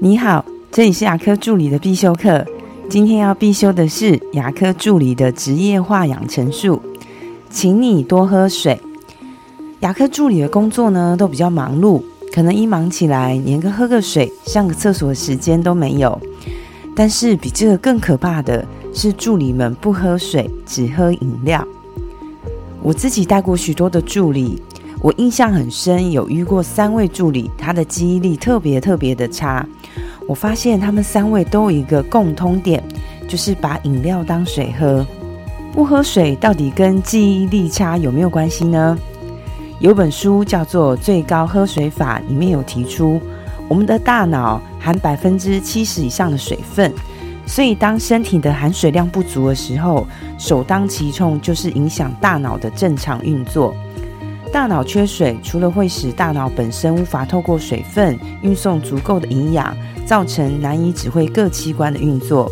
你好，这里是牙科助理的必修课。今天要必修的是牙科助理的职业化养成术，请你多喝水。牙科助理的工作呢，都比较忙碌，可能一忙起来，连个喝个水、上个厕所的时间都没有。但是比这个更可怕的是，助理们不喝水，只喝饮料。我自己带过许多的助理。我印象很深，有遇过三位助理，他的记忆力特别特别的差。我发现他们三位都有一个共通点，就是把饮料当水喝。不喝水到底跟记忆力差有没有关系呢？有本书叫做《最高喝水法》，里面有提出，我们的大脑含百分之七十以上的水分，所以当身体的含水量不足的时候，首当其冲就是影响大脑的正常运作。大脑缺水，除了会使大脑本身无法透过水分运送足够的营养，造成难以指挥各器官的运作，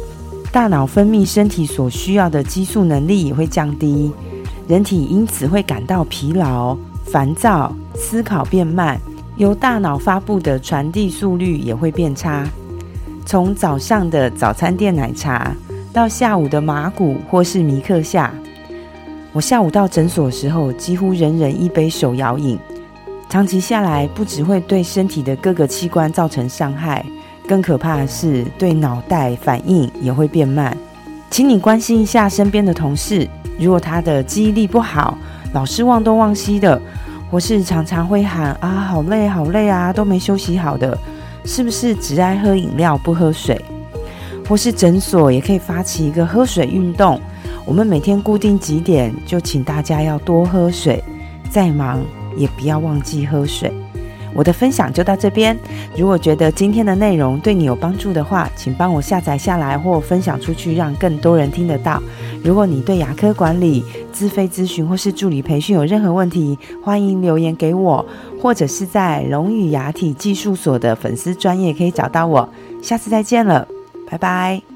大脑分泌身体所需要的激素能力也会降低，人体因此会感到疲劳、烦躁，思考变慢，由大脑发布的传递速率也会变差。从早上的早餐店奶茶，到下午的马古或是米克夏。我下午到诊所的时候，几乎人人一杯手摇饮，长期下来不只会对身体的各个器官造成伤害，更可怕的是对脑袋反应也会变慢。请你关心一下身边的同事，如果他的记忆力不好，老是忘东忘西的，或是常常会喊啊好累好累啊都没休息好的，是不是只爱喝饮料不喝水？或是诊所也可以发起一个喝水运动。我们每天固定几点，就请大家要多喝水，再忙也不要忘记喝水。我的分享就到这边。如果觉得今天的内容对你有帮助的话，请帮我下载下来或分享出去，让更多人听得到。如果你对牙科管理、自费咨询或是助理培训有任何问题，欢迎留言给我，或者是在龙语牙体技术所的粉丝专业可以找到我。下次再见了，拜拜。